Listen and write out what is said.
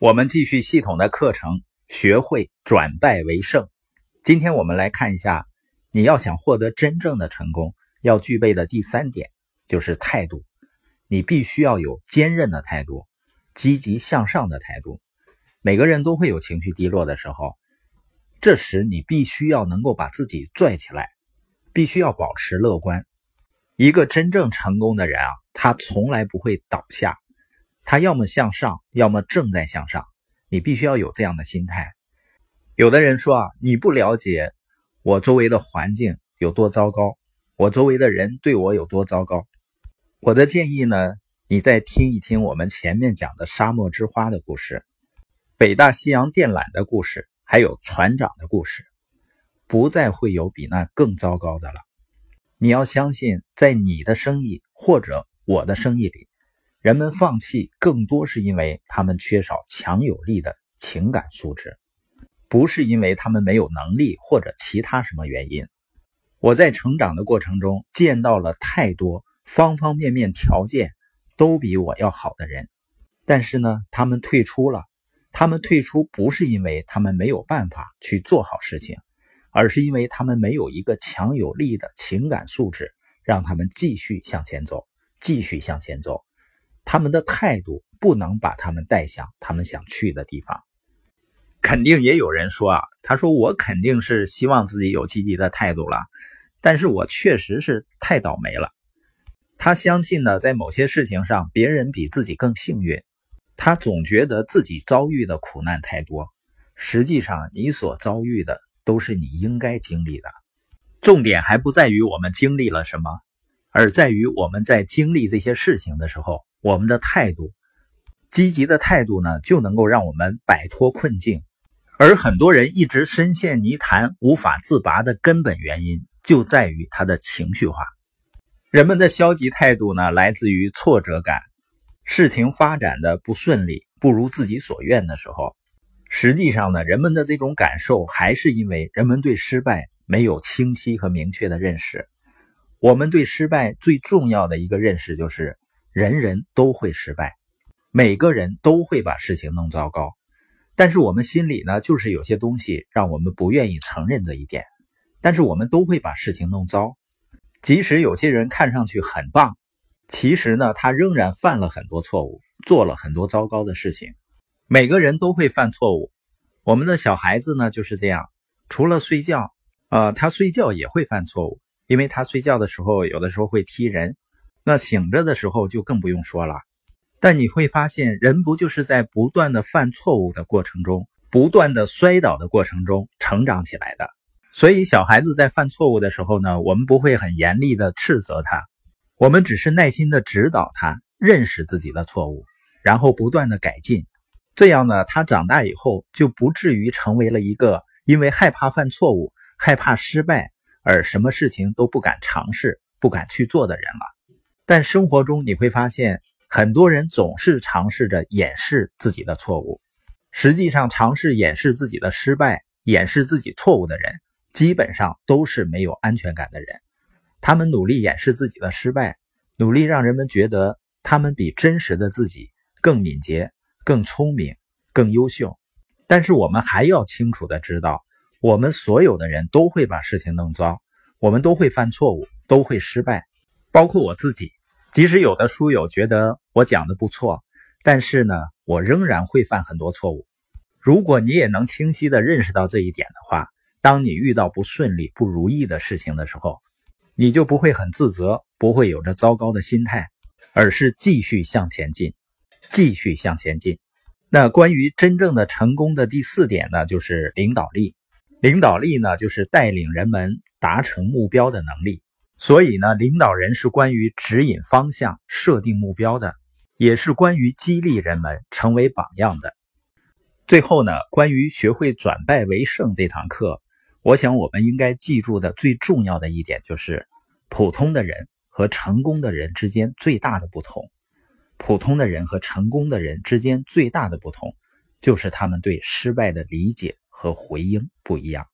我们继续系统的课程，学会转败为胜。今天我们来看一下，你要想获得真正的成功，要具备的第三点就是态度。你必须要有坚韧的态度，积极向上的态度。每个人都会有情绪低落的时候，这时你必须要能够把自己拽起来，必须要保持乐观。一个真正成功的人啊，他从来不会倒下。他要么向上，要么正在向上。你必须要有这样的心态。有的人说啊，你不了解我周围的环境有多糟糕，我周围的人对我有多糟糕。我的建议呢，你再听一听我们前面讲的沙漠之花的故事，北大西洋电缆的故事，还有船长的故事，不再会有比那更糟糕的了。你要相信，在你的生意或者我的生意里。人们放弃更多是因为他们缺少强有力的情感素质，不是因为他们没有能力或者其他什么原因。我在成长的过程中见到了太多方方面面条件都比我要好的人，但是呢，他们退出了。他们退出不是因为他们没有办法去做好事情，而是因为他们没有一个强有力的情感素质，让他们继续向前走，继续向前走。他们的态度不能把他们带向他们想去的地方。肯定也有人说啊，他说我肯定是希望自己有积极的态度了，但是我确实是太倒霉了。他相信呢，在某些事情上别人比自己更幸运。他总觉得自己遭遇的苦难太多，实际上你所遭遇的都是你应该经历的。重点还不在于我们经历了什么，而在于我们在经历这些事情的时候。我们的态度，积极的态度呢，就能够让我们摆脱困境。而很多人一直深陷泥潭无法自拔的根本原因，就在于他的情绪化。人们的消极态度呢，来自于挫折感。事情发展的不顺利，不如自己所愿的时候，实际上呢，人们的这种感受，还是因为人们对失败没有清晰和明确的认识。我们对失败最重要的一个认识就是。人人都会失败，每个人都会把事情弄糟糕，但是我们心里呢，就是有些东西让我们不愿意承认这一点。但是我们都会把事情弄糟，即使有些人看上去很棒，其实呢，他仍然犯了很多错误，做了很多糟糕的事情。每个人都会犯错误，我们的小孩子呢就是这样，除了睡觉，呃，他睡觉也会犯错误，因为他睡觉的时候有的时候会踢人。那醒着的时候就更不用说了，但你会发现，人不就是在不断的犯错误的过程中，不断的摔倒的过程中成长起来的。所以，小孩子在犯错误的时候呢，我们不会很严厉的斥责他，我们只是耐心的指导他认识自己的错误，然后不断的改进。这样呢，他长大以后就不至于成为了一个因为害怕犯错误、害怕失败而什么事情都不敢尝试、不敢去做的人了。但生活中你会发现，很多人总是尝试着掩饰自己的错误。实际上，尝试掩饰自己的失败、掩饰自己错误的人，基本上都是没有安全感的人。他们努力掩饰自己的失败，努力让人们觉得他们比真实的自己更敏捷、更聪明、更优秀。但是，我们还要清楚的知道，我们所有的人都会把事情弄糟，我们都会犯错误，都会失败，包括我自己。即使有的书友觉得我讲的不错，但是呢，我仍然会犯很多错误。如果你也能清晰的认识到这一点的话，当你遇到不顺利、不如意的事情的时候，你就不会很自责，不会有着糟糕的心态，而是继续向前进，继续向前进。那关于真正的成功的第四点呢，就是领导力。领导力呢，就是带领人们达成目标的能力。所以呢，领导人是关于指引方向、设定目标的，也是关于激励人们成为榜样的。最后呢，关于学会转败为胜这堂课，我想我们应该记住的最重要的一点就是：普通的人和成功的人之间最大的不同，普通的人和成功的人之间最大的不同，就是他们对失败的理解和回应不一样。